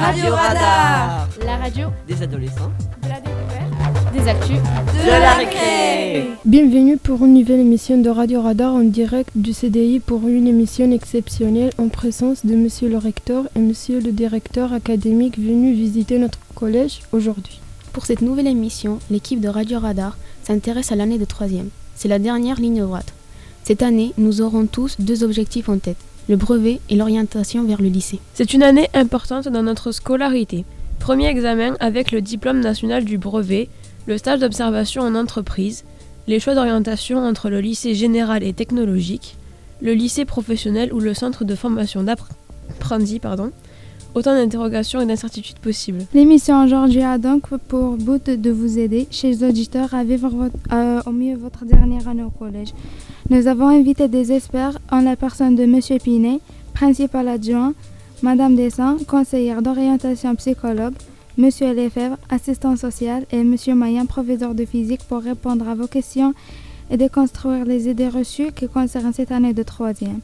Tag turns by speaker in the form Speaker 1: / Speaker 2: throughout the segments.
Speaker 1: Radio Radar.
Speaker 2: La radio
Speaker 3: Des adolescents.
Speaker 2: de la découverte, des actus,
Speaker 1: de la récré.
Speaker 4: Bienvenue pour une nouvelle émission de Radio Radar en direct du CDI pour une émission exceptionnelle en présence de Monsieur le recteur et Monsieur le directeur académique venus visiter notre collège aujourd'hui.
Speaker 5: Pour cette nouvelle émission, l'équipe de Radio Radar s'intéresse à l'année de troisième. C'est la dernière ligne droite. Cette année, nous aurons tous deux objectifs en tête, le brevet et l'orientation vers le lycée.
Speaker 6: C'est une année importante dans notre scolarité. Premier examen avec le diplôme national du brevet, le stage d'observation en entreprise, les choix d'orientation entre le lycée général et technologique, le lycée professionnel ou le centre de formation d'apprentis, pardon. Autant d'interrogations et d'incertitudes possibles.
Speaker 7: L'émission aujourd'hui a donc pour but de vous aider, chers auditeurs, à vivre au mieux votre dernière année au collège. Nous avons invité des experts en la personne de M. Pinet, principal adjoint, Mme Dessin, conseillère d'orientation psychologue, M. Lefebvre, assistant social, et M. Mayen, professeur de physique, pour répondre à vos questions et déconstruire les idées reçues qui concernent cette année de troisième.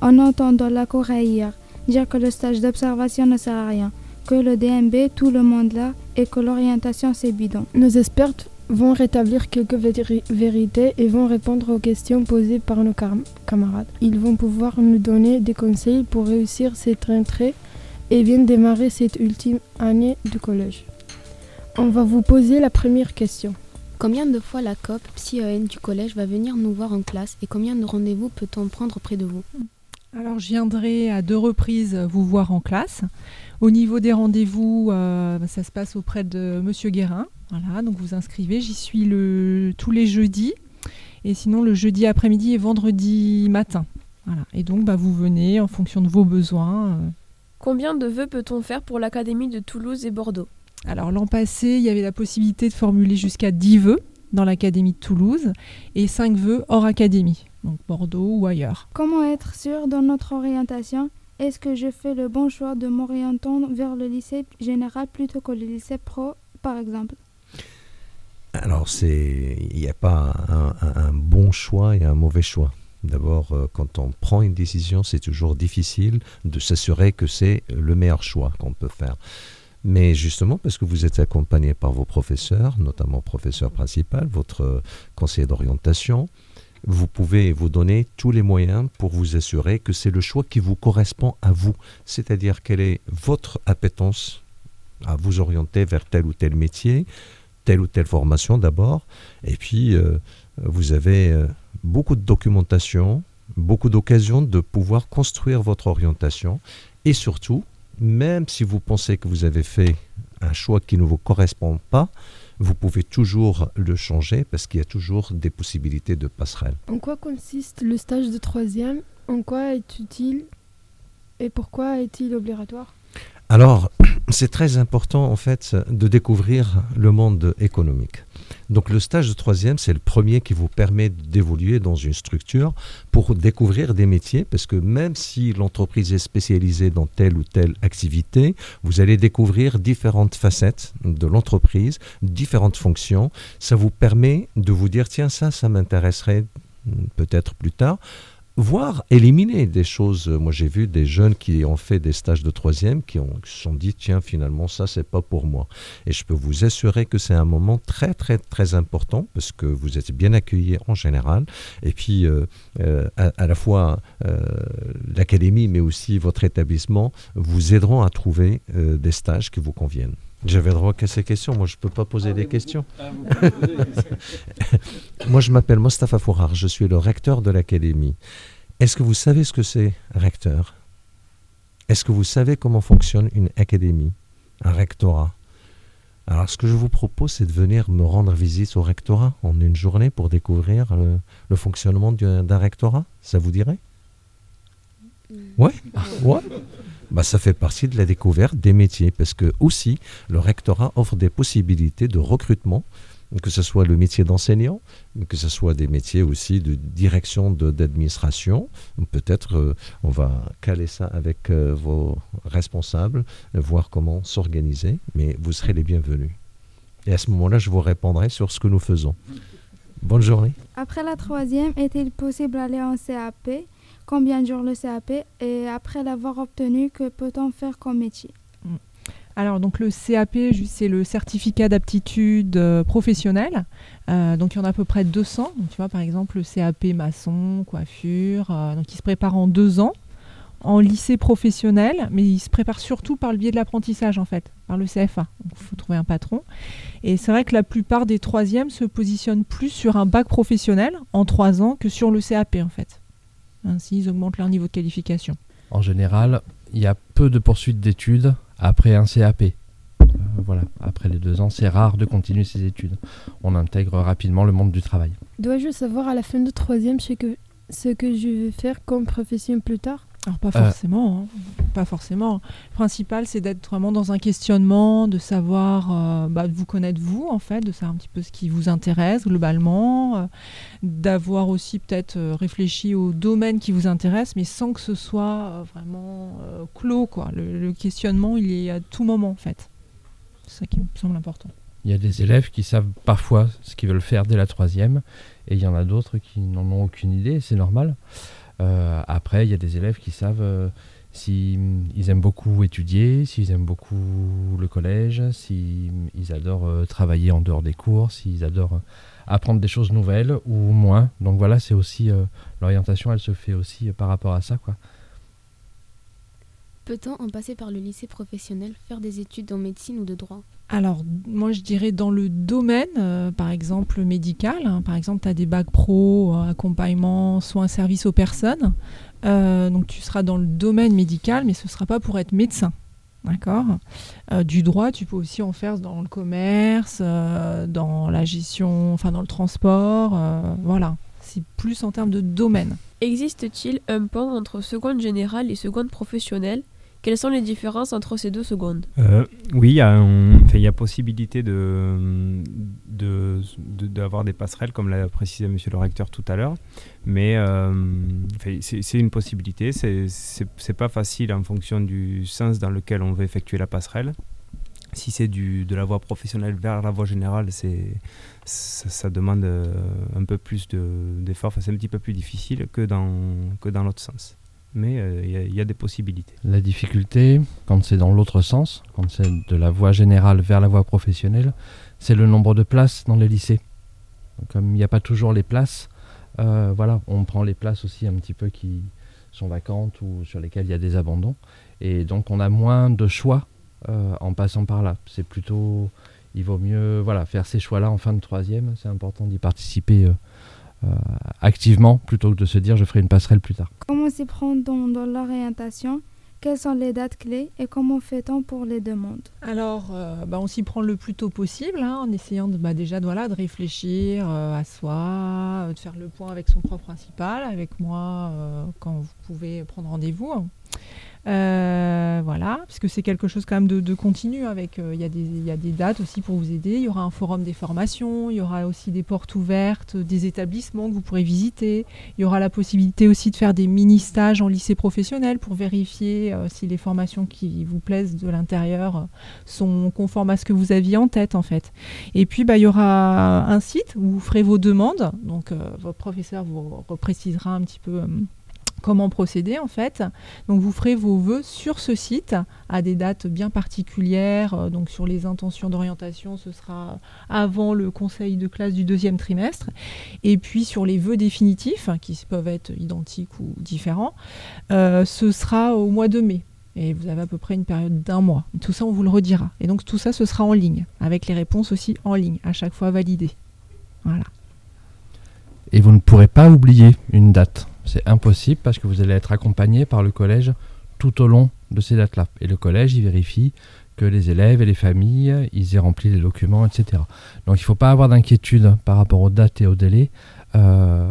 Speaker 7: En entendant la cour hier dire que le stage d'observation ne sert à rien, que le DMB, tout le monde là, et que l'orientation c'est bidon.
Speaker 4: Nos experts vont rétablir quelques véri- vérités et vont répondre aux questions posées par nos camarades. Ils vont pouvoir nous donner des conseils pour réussir cette rentrée et bien démarrer cette ultime année du collège. On va vous poser la première question.
Speaker 5: Combien de fois la COP PsyEN du collège va venir nous voir en classe et combien de rendez-vous peut-on prendre auprès de vous?
Speaker 8: Alors, je viendrai à deux reprises vous voir en classe. Au niveau des rendez-vous, euh, ça se passe auprès de Monsieur Guérin. Voilà, donc vous inscrivez. J'y suis le, tous les jeudis. Et sinon, le jeudi après-midi et vendredi matin. Voilà. Et donc, bah, vous venez en fonction de vos besoins. euh.
Speaker 6: Combien de vœux peut-on faire pour l'Académie de Toulouse et Bordeaux?
Speaker 8: Alors, l'an passé, il y avait la possibilité de formuler jusqu'à 10 vœux dans l'Académie de Toulouse et 5 vœux hors Académie, donc Bordeaux ou ailleurs.
Speaker 7: Comment être sûr dans notre orientation? Est-ce que je fais le bon choix de m'orientant vers le lycée général plutôt que le lycée pro, par exemple?
Speaker 9: Alors, c'est, il n'y a pas un, un- un bon choix et un mauvais choix. D'abord, euh, quand on prend une décision, c'est toujours difficile de s'assurer que c'est le meilleur choix qu'on peut faire. Mais justement, parce que vous êtes accompagné par vos professeurs, notamment professeur principal, votre euh, conseiller d'orientation, vous pouvez vous donner tous les moyens pour vous assurer que c'est le choix qui vous correspond à vous. C'est-à-dire quelle est votre appétence à vous orienter vers tel ou tel métier, telle ou telle formation d'abord. Et puis, euh, vous avez euh, beaucoup de documentation, beaucoup d'occasions de pouvoir construire votre orientation. Et surtout, même si vous pensez que vous avez fait un choix qui ne vous correspond pas, vous pouvez toujours le changer parce qu'il y a toujours des possibilités de passerelle.
Speaker 4: En quoi consiste le stage de troisième? En quoi est utile Et pourquoi est-il obligatoire?
Speaker 9: Alors, c'est très important en fait de découvrir le monde économique. Donc le stage de troisième, c'est le premier qui vous permet d'évoluer dans une structure pour découvrir des métiers, parce que même si l'entreprise est spécialisée dans telle ou telle activité, vous allez découvrir différentes facettes de l'entreprise, différentes fonctions. Ça vous permet de vous dire, tiens, ça, ça m'intéresserait peut-être plus tard voire éliminer des choses. Moi, j'ai vu des jeunes qui ont fait des stages de troisième qui ont qui se sont dit tiens, finalement, ça, c'est pas pour moi. Et je peux vous assurer que c'est un moment très, très, très important parce que vous êtes bien accueillis en général. Et puis, euh, euh, à, la fois euh, l'académie, mais aussi votre établissement vous aideront à trouver euh, des stages qui vous conviennent. J'avais droit qu'à ces questions. Moi, je ne peux pas poser des questions. Moi, je m'appelle Mostafa Fourar. Je suis le recteur de l'académie. Est-ce que vous savez ce que c'est, recteur? Est-ce que vous savez comment fonctionne une académie, un rectorat? Alors, ce que je vous propose, c'est de venir me rendre visite au rectorat en une journée pour découvrir le, le fonctionnement d'un d'un rectorat. Ça vous dirait? Ouais, ouais? Bah, ça fait partie de la découverte des métiers parce que aussi le rectorat offre des possibilités de recrutement, que ce soit le métier d'enseignant, que ce soit des métiers aussi de direction d'administration. Peut-être euh, on va caler ça avec euh, vos responsables, voir comment s'organiser, mais vous serez les bienvenus. Et à ce moment-là, je vous répondrai sur ce que nous faisons. Bonne journée.
Speaker 7: Après la troisième, est-il possible d'aller en CAP Combien dure le CAP Et après l'avoir obtenu, que peut-on faire comme métier
Speaker 8: Alors, donc le CAP, c'est le certificat d'aptitude euh, professionnelle. Euh, donc, il y en a à peu près 200. Donc, tu vois, par exemple, le CAP maçon, coiffure. euh, donc, il se prépare en deux ans en lycée professionnel, mais il se prépare surtout par le biais de l'apprentissage, en fait, par le CFA. Il faut trouver un patron. Et c'est vrai que la plupart des troisièmes se positionnent plus sur un bac professionnel en trois ans que sur le CAP, en fait. Ainsi, ils augmentent leur niveau de qualification.
Speaker 3: En général, il y a peu de poursuites d'études après un CAP. Euh, voilà, après les deux ans, c'est rare de continuer ses études. On intègre rapidement le monde du travail.
Speaker 4: Dois-je savoir à la fin de troisième ce que, ce que je vais faire comme profession plus tard?
Speaker 8: Alors pas
Speaker 3: Euh.
Speaker 8: forcément, hein. pas forcément. Le principal, c'est d'être vraiment dans un questionnement, de savoir, euh, bah, de vous connaître vous en fait, de savoir un petit peu ce qui vous intéresse globalement, euh, d'avoir aussi peut-être réfléchi au domaine qui vous intéresse, mais sans que ce soit vraiment clos quoi. Le, le questionnement, il est à tout moment en fait. C'est ça qui me semble important.
Speaker 3: Il y a des élèves qui savent parfois ce qu'ils veulent faire dès la troisième, et il y en a d'autres qui n'en ont aucune idée, c'est normal. Euh, après, il y a des élèves qui savent euh, s'ils aiment beaucoup étudier, s'ils aiment beaucoup le collège, s'ils adorent euh, travailler en dehors des cours, s'ils adorent apprendre des choses nouvelles ou moins. Donc voilà, c'est aussi l'orientation, elle se fait aussi par rapport à ça, quoi.
Speaker 5: Peut-on en passer par le lycée professionnel, faire des études en médecine ou de droit?
Speaker 8: Alors, moi, je dirais dans le domaine, euh, par exemple, médical. hein. par exemple, tu as des bacs pro, euh, accompagnement, soins, services aux personnes. Euh, donc, tu seras dans le domaine médical, mais ce ne sera pas pour être médecin. D'accord? Du droit, tu peux aussi en faire dans le commerce, dans la gestion, enfin, dans le transport. voilà. C'est plus en termes de domaine.
Speaker 6: Existe-t-il un pont entre seconde générale et seconde professionnelle? Quelles sont les différences entre ces deux secondes?
Speaker 10: Euh, oui, il y, a possibilité de, de- de- d'avoir des passerelles, comme l'a précisé Monsieur le recteur tout à l'heure. Mais euh, c'est, une possibilité. C'est, pas facile en fonction du sens dans lequel on veut effectuer la passerelle. Si c'est de la voie professionnelle vers la voie générale, ça, demande euh, un peu plus de, d'efforts. C'est un petit peu plus difficile que dans, que dans l'autre sens. Mais euh, il y a- des possibilités.
Speaker 3: La difficulté, quand c'est dans l'autre sens, quand c'est de la voie générale vers la voie professionnelle, c'est le nombre de places dans les lycées. Comme il n'y a pas toujours les places, euh, voilà, on prend les places aussi un petit peu qui sont vacantes ou sur lesquelles il y a des abandons. Et donc on a moins de choix euh, en passant par là. C'est plutôt, il vaut mieux voilà, faire ces choix-là en fin de troisième. C'est important d'y participer activement plutôt que de se dire je ferai une passerelle plus tard.
Speaker 7: Comment s'y prend-on dans l'orientation? Quelles sont les dates clés et comment fait-on pour les demandes
Speaker 8: Alors, euh, bah, on s'y prend le plus tôt possible, hein, en essayant de, bah, déjà de, voilà, de réfléchir euh, à soi, euh, de faire le point avec son prof principal, avec moi, euh, quand vous pouvez prendre rendez-vous. Euh, voilà, puisque c'est quelque chose quand même de, continu. Avec, euh, il y, a des- il y a des dates aussi pour vous aider. Il y aura un forum des formations, il y aura aussi des portes ouvertes, des établissements que vous pourrez visiter. Il y aura la possibilité aussi de faire des mini-stages en lycée professionnel pour vérifier euh, si les formations qui vous plaisent de l'intérieur sont conformes à ce que vous aviez en tête en fait. Et puis bah, il y aura un site où vous ferez vos demandes. Donc votre professeur vous reprécisera un petit peu comment procéder en fait. Donc vous ferez vos vœux sur ce site à des dates bien particulières. Euh, Donc sur les intentions d'orientation, ce sera avant le conseil de classe du deuxième trimestre. Et puis sur les vœux définitifs, qui peuvent être identiques ou différents, euh, ce sera au mois de mai. Et vous avez à peu près une période d'un mois. Tout ça, on vous le redira. Et donc tout ça, ce sera en ligne, avec les réponses aussi en ligne, à chaque fois validées. Voilà.
Speaker 3: Et vous ne pourrez pas oublier une date. C'est impossible parce que vous allez être accompagné par le collège tout au long de ces dates-là. Et le collège, il vérifie que les élèves et les familles, ils aient rempli les documents, etc. Donc il ne faut pas avoir d'inquiétude par rapport aux dates et aux délais. Euh,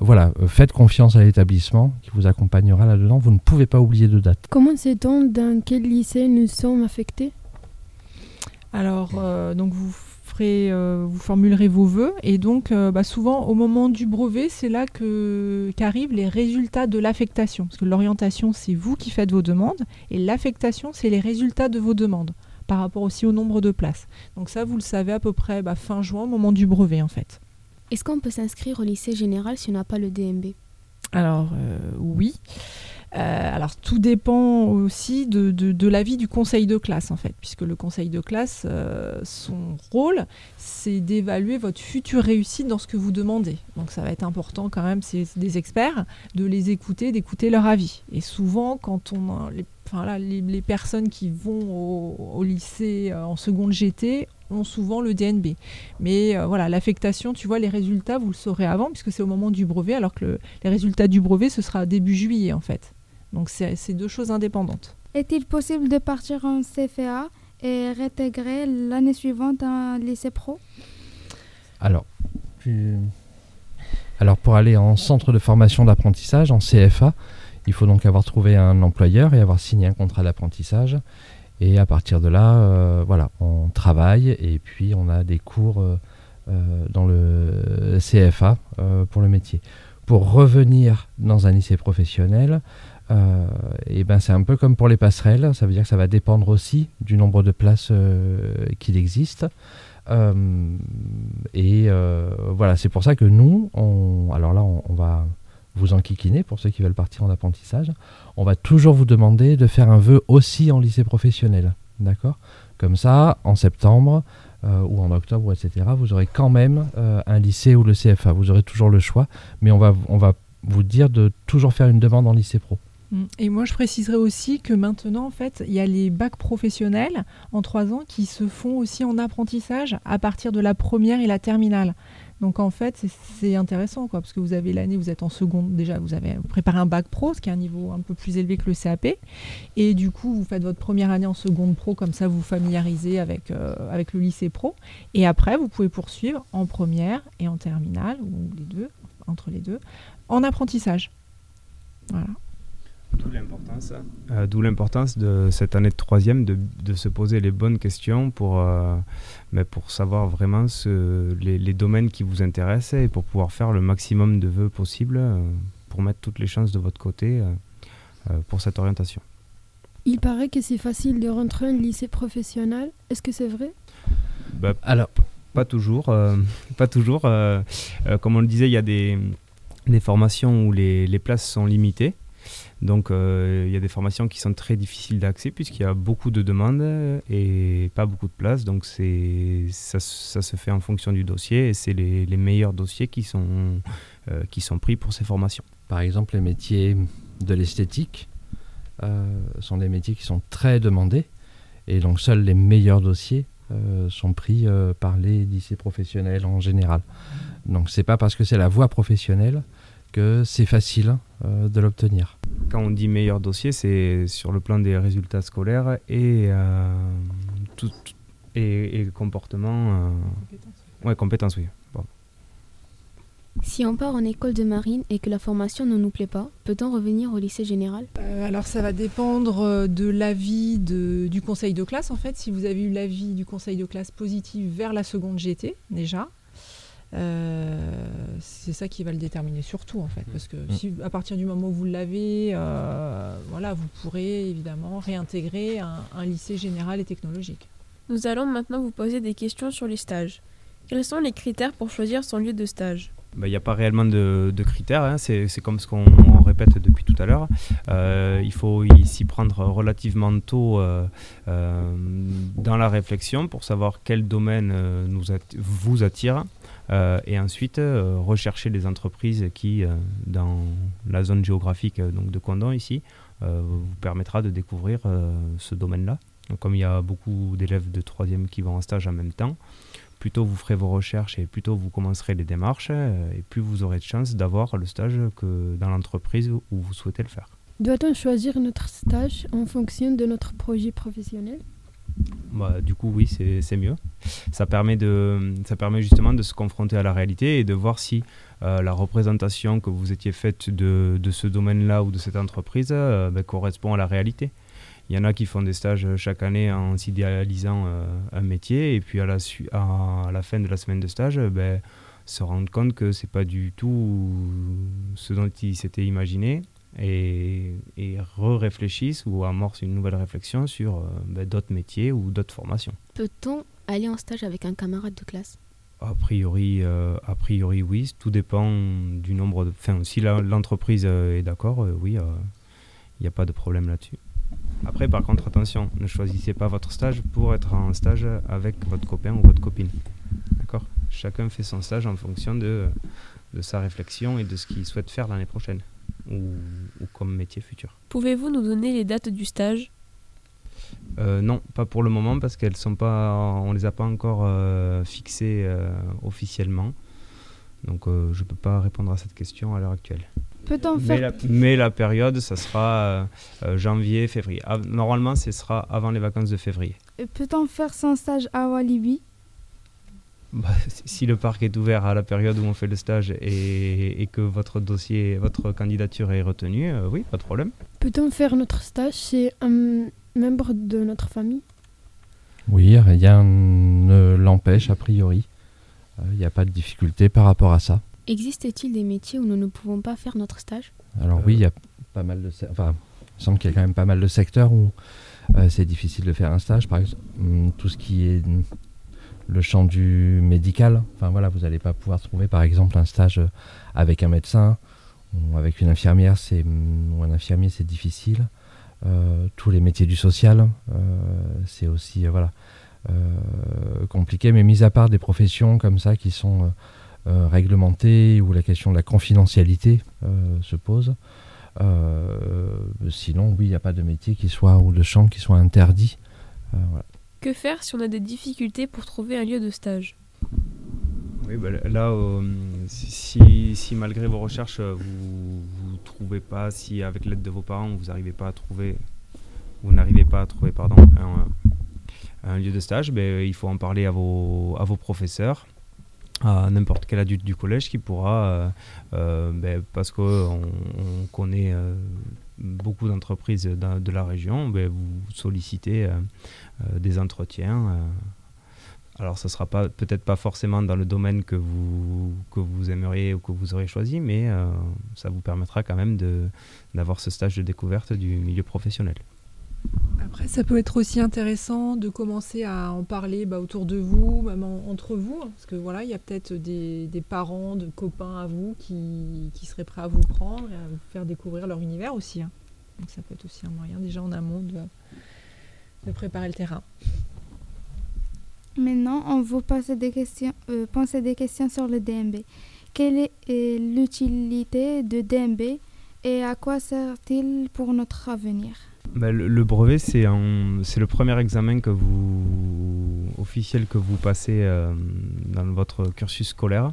Speaker 3: voilà, faites confiance à l'établissement qui vous accompagnera là-dedans. Vous ne pouvez pas oublier de date.
Speaker 4: Comment sait-on dans quel lycée nous sommes affectés?
Speaker 8: Alors, euh, donc vous ferez, euh, vous formulerez vos vœux et donc euh, bah, souvent au moment du brevet, c'est là que qu'arrivent les résultats de l'affectation. Parce que l'orientation, c'est vous qui faites vos demandes et l'affectation, c'est les résultats de vos demandes par rapport aussi au nombre de places. Donc ça, vous le savez à peu près bah, fin juin, au moment du brevet en fait.
Speaker 5: Est-ce qu'on peut s'inscrire au lycée général si on n'a pas le DMB
Speaker 8: Alors euh, oui. Euh, alors tout dépend aussi de, l'avis du conseil de classe en fait, puisque le conseil de classe, euh, son rôle, c'est d'évaluer votre future réussite dans ce que vous demandez. Donc ça va être important quand même, c'est des experts, de les écouter, d'écouter leur avis. Et souvent, quand on les, enfin, là, les, personnes qui vont au, lycée euh, en seconde GT ont souvent le DNB. Mais voilà, l'affectation, tu vois, les résultats, vous le saurez avant, puisque c'est au moment du brevet, alors que les résultats du brevet, ce sera début juillet en fait. Donc c'est deux choses indépendantes.
Speaker 7: Est-il possible de partir en CFA et réintégrer l'année suivante un lycée pro?
Speaker 3: Alors, alors pour aller en centre de formation d'apprentissage, en CFA, il faut donc avoir trouvé un employeur et avoir signé un contrat d'apprentissage. Et à partir de là, euh, voilà, on travaille et puis on a des cours euh, euh, dans le CFA pour le métier. Pour revenir dans un lycée professionnel, euh, et ben c'est un peu comme pour les passerelles, ça veut dire que ça va dépendre aussi du nombre de places euh, qu'il existe. Euh, et voilà, c'est pour ça que nous, on, alors là, on, va vous enquiquiner pour ceux qui veulent partir en apprentissage. On va toujours vous demander de faire un vœu aussi en lycée professionnel. D'accord? Comme ça, en septembre ou en octobre, etc., vous aurez quand même un lycée ou le CFA. Vous aurez toujours le choix, mais on va, on va vous dire de toujours faire une demande en lycée pro.
Speaker 8: Mm. Et moi, je préciserai aussi que maintenant, en fait, il y a les bacs professionnels en trois ans qui se font aussi en apprentissage à partir de la première et la terminale. Donc en fait, c'est intéressant, quoi, parce que vous avez l'année, vous êtes en seconde, déjà, vous avez un bac pro, ce qui est un niveau un peu plus élevé que le CAP, et du coup, vous faites votre première année en seconde pro, comme ça, vous vous familiarisez avec, euh, avec le lycée pro, et après, vous pouvez poursuivre en première et en terminale, ou les deux, entre les deux, en apprentissage. Voilà.
Speaker 10: Euh, d'où l'importance, de cette année de troisième de, de, se poser les bonnes questions pour, euh, mais pour savoir vraiment ce, les, domaines qui vous intéressent et pour pouvoir faire le maximum de vœux possible euh, pour mettre toutes les chances de votre côté pour cette orientation.
Speaker 4: Il paraît que c'est facile de rentrer en lycée professionnel. Est-ce que c'est vrai?
Speaker 10: Bah, Alors, pas toujours. pas toujours. comme on le disait, il y a des, des formations où les, les places sont limitées. Donc euh, il y a des formations qui sont très difficiles d'accès puisqu'il y a beaucoup de demandes et pas beaucoup de places. Donc ça, ça se fait en fonction du dossier et c'est les, meilleurs dossiers qui sont, euh, qui sont pris pour ces formations.
Speaker 3: Par exemple, les métiers de l'esthétique euh, sont des métiers qui sont très demandés et donc seuls les meilleurs dossiers sont pris par les lycées professionnels en général. Donc c'est pas parce que c'est la voie professionnelle que c'est facile de l'obtenir
Speaker 10: quand on dit meilleur dossier, c'est sur le plan des résultats scolaires et, euh, tout, et, comportement. Euh, ouais, compétences, oui.
Speaker 5: Si on part en école de marine et que la formation ne nous plaît pas, peut-on revenir au lycée général?
Speaker 8: Euh, Alors ça va dépendre de l'avis du conseil de classe en fait. Si vous avez eu l'avis du conseil de classe positif vers la seconde GT déjà, euh, c'est ça qui va le déterminer surtout en fait, parce que mm. si à partir du moment où vous l'avez, euh, voilà, vous pourrez évidemment réintégrer un, lycée général et technologique.
Speaker 6: Nous allons maintenant vous poser des questions sur les stages. Quels sont les critères pour choisir son lieu de stage?
Speaker 10: Bah, il n'y a pas réellement de, critères, hein. c'est comme ce qu'on répète depuis tout à l'heure. Euh, il faut s'y prendre relativement tôt dans la réflexion pour savoir quel domaine vous attire euh, et ensuite, euh, rechercher les entreprises qui, euh, dans la zone géographique donc de Condon ici, vous permettra de découvrir ce domaine-là. Comme il y a beaucoup d'élèves de troisième qui vont en stage en même temps, plus tôt vous ferez vos recherches et plus tôt vous commencerez les démarches, et plus vous aurez de chances d'avoir le stage que dans l'entreprise où vous souhaitez le faire.
Speaker 4: Doit-on choisir notre stage en fonction de notre projet professionnel?
Speaker 10: Bah, du coup, oui, c'est mieux. Ça permet, de, ça permet justement de se confronter à la réalité et de voir si euh, la représentation que vous étiez faite de, de ce domaine-là ou de cette entreprise euh, ben, correspond à la réalité. Il y en a qui font des stages chaque année en s'idéalisant euh, un métier et puis à la, à la fin de la semaine de stage, ben, se rendre compte que c'est pas du tout ce dont ils s'étaient imaginé et, et re-réfléchissent ou amorcent une nouvelle réflexion sur euh, ben, d'autres métiers ou d'autres formations.
Speaker 5: Peut-on aller en stage avec un camarade de classe?
Speaker 10: A priori, euh, a priori, oui. Tout dépend du nombre de. Enfin, si l'entreprise euh, est d'accord, oui, n'y a pas de problème là-dessus. Après, par contre, attention, ne choisissez pas votre stage pour être en stage avec votre copain ou votre copine. D'accord? Chacun fait son stage en fonction de, de sa réflexion et de ce qu'il souhaite faire l'année prochaine ou, ou comme métier futur.
Speaker 6: Pouvez-vous nous donner les dates du stage?
Speaker 10: Euh, non, pas pour le moment parce qu'elles sont pas, on les a pas encore euh, fixées euh, officiellement. Donc je peux pas répondre à cette question à l'heure actuelle.
Speaker 7: Peut-on
Speaker 10: Mais
Speaker 7: faire
Speaker 10: la, mais la période, ça sera euh, euh, janvier, février. Normalement, ce sera avant les vacances de février.
Speaker 7: peut-on faire son stage à Walibi
Speaker 10: Bah, si- le parc est ouvert à la période où on fait le stage et, et que votre dossier, votre candidature est retenue, euh, oui, pas de problème.
Speaker 4: Peut-on faire notre stage chez un membre de notre famille
Speaker 3: Oui, rien ne l'empêche a priori. Euh, Il n'y a pas de difficulté par rapport à ça.
Speaker 5: Existe-t-il des métiers où nous ne pouvons pas faire notre stage?
Speaker 3: Alors oui, il y a pas mal de... Enfin, semble qu'il y a quand même pas mal de secteurs où euh, c'est difficile de faire un stage. Par exemple, hum, tout ce qui est le champ du médical. Enfin voilà, vous n'allez pas pouvoir trouver par exemple un stage euh, avec un médecin ou avec une infirmière c'est, hum, ou un infirmier, c'est difficile. Euh, tous les métiers du social, c'est aussi voilà, compliqué. Mais mis à part des professions comme ça qui sont... euh, réglementées où la question de la confidentialité euh, se pose. Euh, sinon, oui, il n'y a pas de métier qui soit ou de champ qui soit interdit. Euh, voilà.
Speaker 6: Que faire si on a des difficultés pour trouver un lieu de stage?
Speaker 10: Oui, bah, là, euh, si, si malgré vos recherches, vous ne trouvez pas, si avec l'aide de vos parents, vous n'arrivez pas à trouver, vous n'arrivez pas à trouver pardon, un, un lieu de stage, ben, il faut en parler à vos, à vos professeurs, à n'importe quel adulte du collège qui pourra, euh, euh, ben, parce qu'on on connaît euh, beaucoup d'entreprises de, de la région, ben, vous solliciter euh, des entretiens. alors, ce sera pas peut-être pas forcément dans le domaine que vous aimeriez ou que vous aurez choisi, mais ça vous permettra quand même d'avoir ce stage de découverte du milieu professionnel.
Speaker 8: Après, ça peut être aussi intéressant de commencer à en parler bah, autour de vous, même en- entre vous, hein, parce que voilà, il y a peut-être des, parents, de copains à vous qui, seraient prêts à vous prendre et à vous faire découvrir leur univers aussi. hein. Donc ça peut être aussi un moyen déjà en amont de, préparer le terrain.
Speaker 7: Maintenant, on vous pose des questions, euh, des questions sur le DMB. Quelle est euh, l'utilité de DMB et à quoi sert-il pour notre avenir?
Speaker 10: Bah, le, brevet, c'est le premier examen officiel que vous passez euh, dans votre cursus scolaire.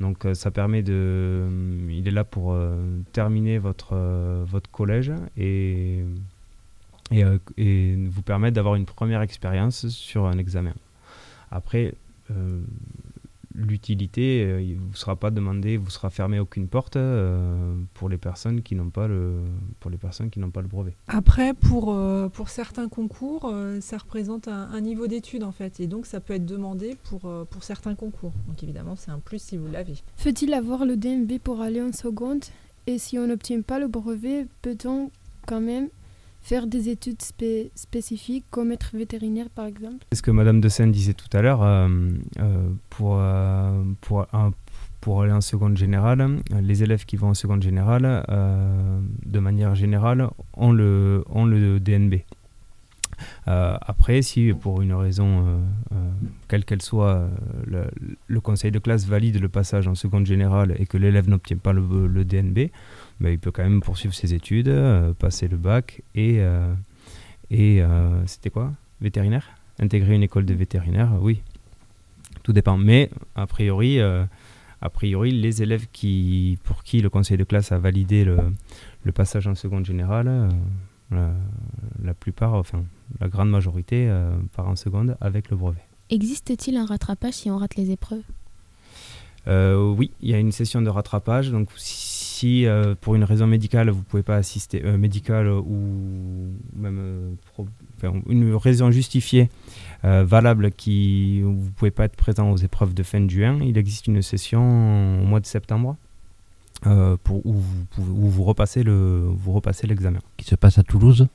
Speaker 10: Donc euh, ça permet de... Il est là pour euh, terminer votre, collège et, et, vous permettre d'avoir une première expérience sur un examen. Après, l'utilité, euh, il ne vous sera pas demandé, vous sera fermé aucune porte euh, pour les personnes qui n'ont pas le pour les personnes qui n'ont pas le brevet.
Speaker 8: Après, pour, euh, pour certains concours, euh, ça représente un, un niveau d'études en fait, et donc ça peut être demandé pour, euh, pour certains concours. Donc évidemment, c'est un plus si vous l'avez.
Speaker 4: Faut-il avoir le DMB pour aller en seconde? Et si on n'obtient pas le brevet, peut-on quand même faire des études spé- spécifiques comme être vétérinaire par exemple
Speaker 10: C'est ce que Madame de Seine disait tout à l'heure. euh, euh, pour, euh, pour, aller en seconde générale, les élèves qui vont en seconde générale, de manière générale, ont le, ont le DNB. Après, si pour une raison, quelle qu'elle soit, le, conseil de classe valide le passage en seconde générale et que l'élève n'obtient pas le DNB, ben, il peut quand même poursuivre ses études, euh, passer le bac et, euh, et euh, c'était quoi? Vétérinaire? Intégrer une école de vétérinaire, oui. Tout dépend. Mais a priori, a priori, les élèves qui, pour qui le conseil de classe a validé le, le passage en seconde générale, euh, la, la plupart, enfin la grande majorité, euh, part en seconde avec le brevet.
Speaker 5: Existe-t-il un rattrapage si on rate les épreuves?
Speaker 10: Euh, oui, il y a une session de rattrapage. Donc, si euh, pour une raison médicale, vous ne pouvez pas assister, euh, médicale ou même euh, pro- enfin, une raison justifiée, euh, valable, qui vous ne pouvez pas être présent aux épreuves de fin de juin, il existe une session au mois de septembre euh, pour, où, vous, pouvez- où vous repassez le, vous repassez l'examen
Speaker 3: Qui se passe à Toulouse.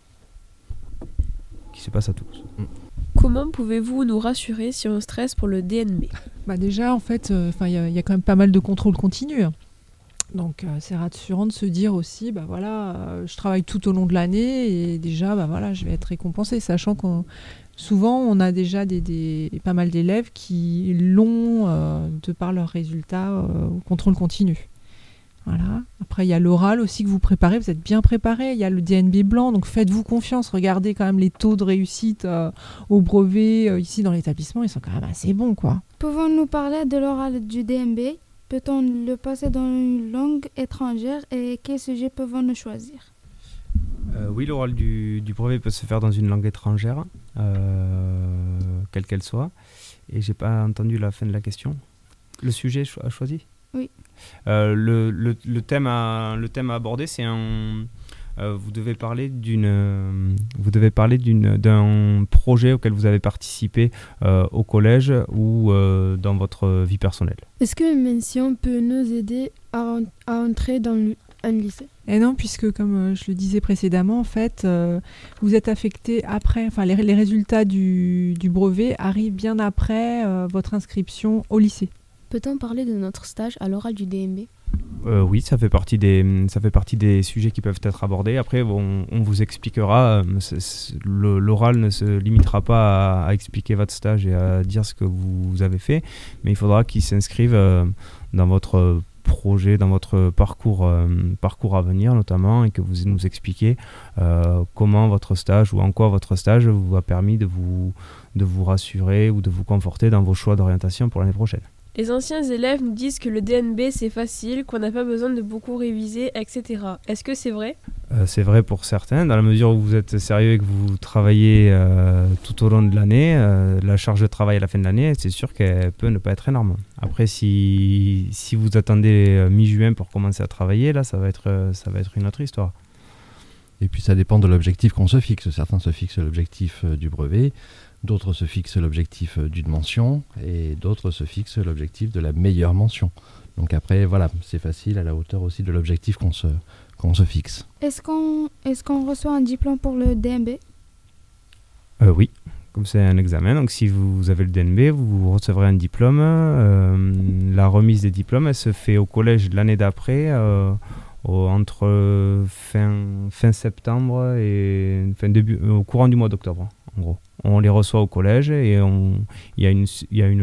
Speaker 10: qui se passe à Toulouse.
Speaker 6: Comment pouvez-vous nous rassurer si on stresse pour le DNB
Speaker 8: Bah déjà, en fait, euh, il y, a- il y a quand même pas mal de contrôles continus. hein. Donc euh, c'est rassurant de se dire aussi, bah voilà, euh, je travaille tout au long de l'année et déjà, bah voilà, je vais être récompensé, sachant qu'on souvent on a déjà des, pas mal d'élèves qui l'ont euh, de par leurs résultats au contrôle continu. Voilà. Après il y a l'oral aussi que vous préparez, vous êtes bien préparé. Il y a le DNB blanc, donc faites-vous confiance. Regardez quand même les taux de réussite au brevet ici dans l'établissement, ils sont quand même assez bons.
Speaker 7: Pouvons-nous parler de l'oral du DMB Peut-on le passer dans une langue étrangère et quels sujets pouvons-nous choisir?
Speaker 10: Euh, oui, l'oral du, du brevet peut se faire dans une langue étrangère, euh, quelle qu'elle soit. Et j'ai pas entendu la fin de la question. Le sujet cho- choisi?
Speaker 7: Oui.
Speaker 10: Euh, le, le- le thème à, le thème à aborder, c'est un. Euh, vous devez parler d'une, euh, vous devez parler d'une, d'un projet auquel vous avez participé euh, au collège ou euh, dans votre vie personnelle.
Speaker 4: Est-ce qu'une mention peut nous aider à, en- à entrer dans le- un lycée?
Speaker 8: Et non, puisque comme je le disais précédemment, en fait, euh, vous êtes affecté après, enfin les, les résultats du, du brevet arrivent bien après euh, votre inscription au lycée.
Speaker 5: Peut-on parler de notre stage à l'oral du DMB
Speaker 10: Euh, oui, ça fait partie des ça fait partie des sujets qui peuvent être abordés. Après, on vous expliquera. euh, L'oral ne se limitera pas à, expliquer votre stage et à dire ce que vous avez fait, mais il faudra qu'il s'inscrive euh, dans votre projet, dans votre parcours parcours à venir notamment, et que vous nous expliquiez comment votre stage ou en quoi votre stage vous a permis de vous rassurer ou de vous conforter dans vos choix d'orientation pour l'année prochaine.
Speaker 6: Les anciens élèves nous disent que le DNB c'est facile, qu'on n'a pas besoin de beaucoup réviser, etc. Est-ce que c'est vrai?
Speaker 10: Euh, c'est vrai pour certains, dans la mesure où vous êtes sérieux et que vous travaillez euh, tout au long de l'année, euh, la charge de travail à la fin de l'année, c'est sûr qu'elle peut ne pas être énorme. Après, si, si vous attendez euh, mi-juin pour commencer à travailler, là, ça va être, euh, ça va être une autre histoire.
Speaker 3: Et puis ça dépend de l'objectif qu'on se fixe. Certains se fixent l'objectif du brevet, d'autres se fixent l'objectif euh, d'une mention, et d'autres se fixent l'objectif de la meilleure mention. Donc après, voilà, c'est facile à la hauteur aussi de l'objectif qu'on se, qu'on se fixe.
Speaker 7: Est-ce qu'on est qu'on reçoit un diplôme pour le DMB
Speaker 10: Euh, oui, comme c'est un examen, donc si vous avez le DNB, vous recevrez un diplôme. Euh, la remise des diplômes, elle se fait au collège l'année d'après, euh, entre fin, fin septembre et fin début, au courant du mois d'octobre, en gros. On les reçoit au collège et il y a une, il y a une,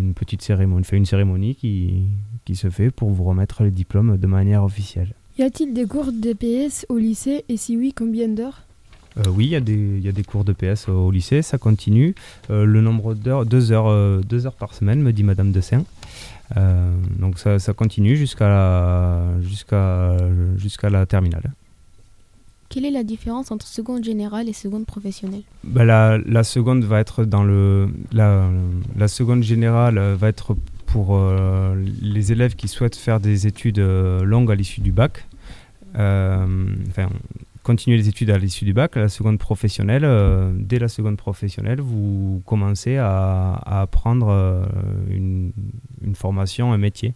Speaker 10: une petite cérémonie, on fait une cérémonie qui, qui se fait pour vous remettre les diplômes de manière officielle.
Speaker 4: Y a-t-il des cours d'EPS au lycée et si oui, combien d'heures?
Speaker 10: Euh, oui, il y, a des- il y a des cours de PS au lycée, ça continue. Euh, le nombre d'heures, deux heures, euh, deux heures par semaine, me dit Madame Dessin. Euh, donc ça, ça continue jusqu'à la, jusqu'à, jusqu'à la terminale.
Speaker 5: Quelle est la différence entre seconde générale et seconde professionnelle
Speaker 10: Bah, la, seconde va être dans le, la, seconde générale va être pour euh, les élèves qui souhaitent faire des études euh, longues à l'issue du bac. Euh, enfin, continuer les études à l'issue du bac. La seconde professionnelle, dès la seconde professionnelle, vous commencez à, apprendre une formation, un métier.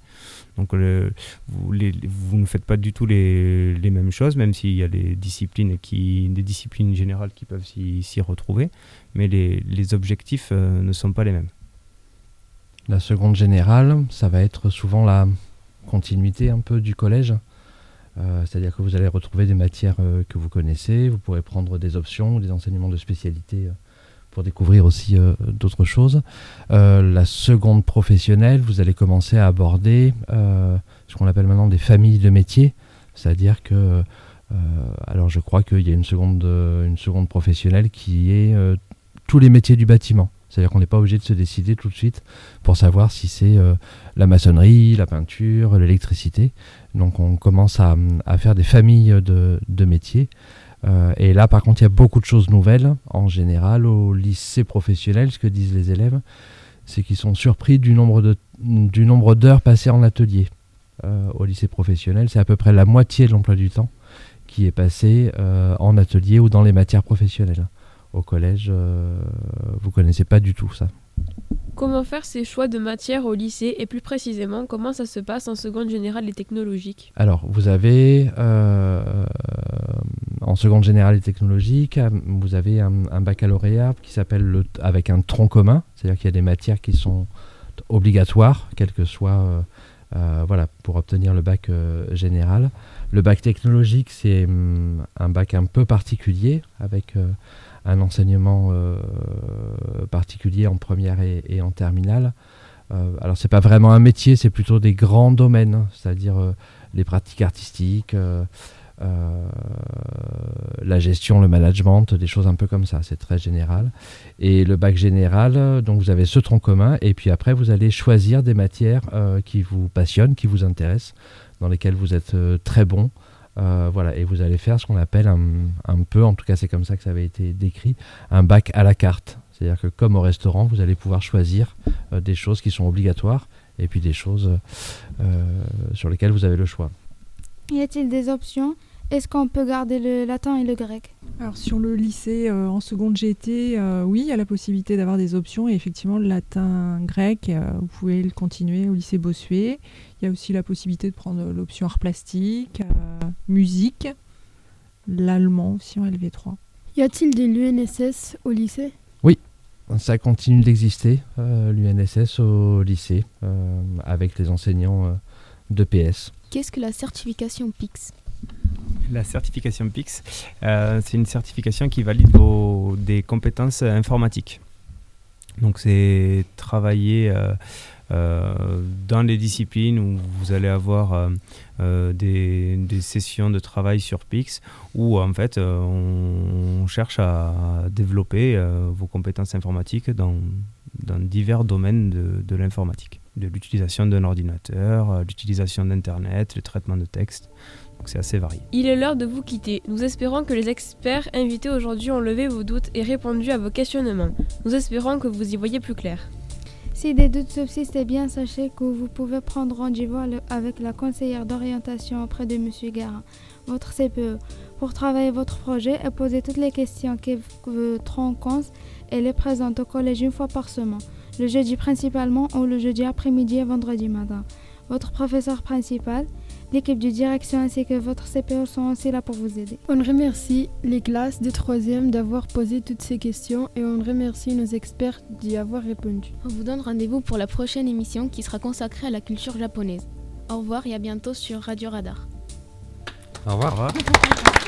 Speaker 10: Donc vous, ne faites pas du tout les, mêmes choses, même s'il y a des disciplines, qui, des disciplines générales qui peuvent s'y retrouver, mais les, objectifs euh, ne sont pas les mêmes.
Speaker 3: La seconde générale, ça va être souvent la continuité un peu du collège. Euh, C'est-à-dire que vous allez retrouver des matières euh, que vous connaissez, vous pourrez prendre des options, des enseignements de spécialité pour découvrir aussi euh, d'autres choses. Euh, la seconde professionnelle, vous allez commencer à aborder euh, ce qu'on appelle maintenant des familles de métiers. C'est-à-dire que, alors je crois qu'il y a une seconde, une seconde professionnelle qui est tous les métiers du bâtiment. C'est-à-dire qu'on n'est pas obligé de se décider tout de suite pour savoir si c'est la maçonnerie, la peinture, l'électricité. Donc on commence à, à faire des familles de, de métiers. Euh, et là, par contre, il y a beaucoup de choses nouvelles. En général, au lycée professionnel, ce que disent les élèves, c'est qu'ils sont surpris du nombre d'heures passées en atelier. Euh, au lycée professionnel, c'est à peu près la moitié de l'emploi du temps qui est passé euh, en atelier ou dans les matières professionnelles. Au collège, vous connaissez pas du tout ça.
Speaker 6: Comment faire ses choix de matière au lycée et plus précisément comment ça se passe en seconde générale et technologique?
Speaker 3: Alors, vous avez euh, en seconde générale et technologique, vous avez un, baccalauréat qui s'appelle le avec un tronc commun, c'est-à-dire qu'il y a des matières qui sont obligatoires, quel que soit euh, euh, voilà, pour obtenir le bac euh, général. Le bac technologique, c'est hum, un bac un peu particulier, avec euh, un enseignement euh, particulier en première et, en terminale. Euh, alors, c'est pas vraiment un métier, c'est plutôt des grands domaines, hein, c'est-à-dire euh, les pratiques artistiques, la gestion, le management, des choses un peu comme ça. C'est très général. Et le bac général, donc vous avez ce tronc commun, et puis après vous allez choisir des matières qui vous passionnent, qui vous intéressent, dans lesquelles vous êtes très bon. Euh, voilà, et vous allez faire ce qu'on appelle un, un peu, en tout cas c'est comme ça que ça avait été décrit, un bac à la carte. C'est-à-dire que comme au restaurant, vous allez pouvoir choisir euh, des choses qui sont obligatoires et puis des choses euh, sur lesquelles vous avez le choix.
Speaker 7: Y a-t-il des options? Est-ce qu'on peut garder le latin et le grec?
Speaker 8: Alors sur le lycée euh, en seconde GT, euh, oui, il y a la possibilité d'avoir des options et effectivement le latin grec, euh, vous pouvez le continuer au lycée Bossuet. Il y a aussi la possibilité de prendre l'option art plastique, euh, musique, l'allemand aussi en LV3.
Speaker 4: Y a-t-il de l'UNSS au lycée?
Speaker 3: Ça continue d'exister, euh, l'UNSS au lycée, euh, avec les enseignants euh, de PS.
Speaker 5: Qu'est-ce que la certification PIX
Speaker 10: La certification PIX, euh, c'est une certification qui valide vos, des compétences informatiques. Donc c'est travailler euh, euh, dans les disciplines où vous allez avoir des, sessions de travail sur PIX où en fait on, cherche à développer vos compétences informatiques dans, divers domaines de, l'informatique, de l'utilisation d'un ordinateur, l'utilisation d'Internet, le traitement de texte. Donc c'est assez varié.
Speaker 6: Il est l'heure de vous quitter. Nous espérons que les experts invités aujourd'hui ont levé vos doutes et répondu à vos questionnements. Nous espérons que vous y voyez plus clair.
Speaker 7: Si des doutes subsistent, eh bien sachez que vous pouvez prendre rendez-vous avec la conseillère d'orientation auprès de M. Garin, votre CPE, pour travailler votre projet et poser toutes les questions que votre rencontre. Elle est présente au collège une fois par semaine, le jeudi principalement ou le jeudi après-midi et vendredi matin. Votre professeur principal, l'équipe de direction ainsi que votre CPE sont aussi là pour vous aider.
Speaker 4: On remercie les classes de troisième d'avoir posé toutes ces questions et on remercie nos experts d'y avoir répondu.
Speaker 5: On vous donne rendez-vous pour la prochaine émission qui sera consacrée à la culture japonaise. Au revoir et à bientôt sur Radio Radar.
Speaker 9: Au revoir.
Speaker 10: Au revoir.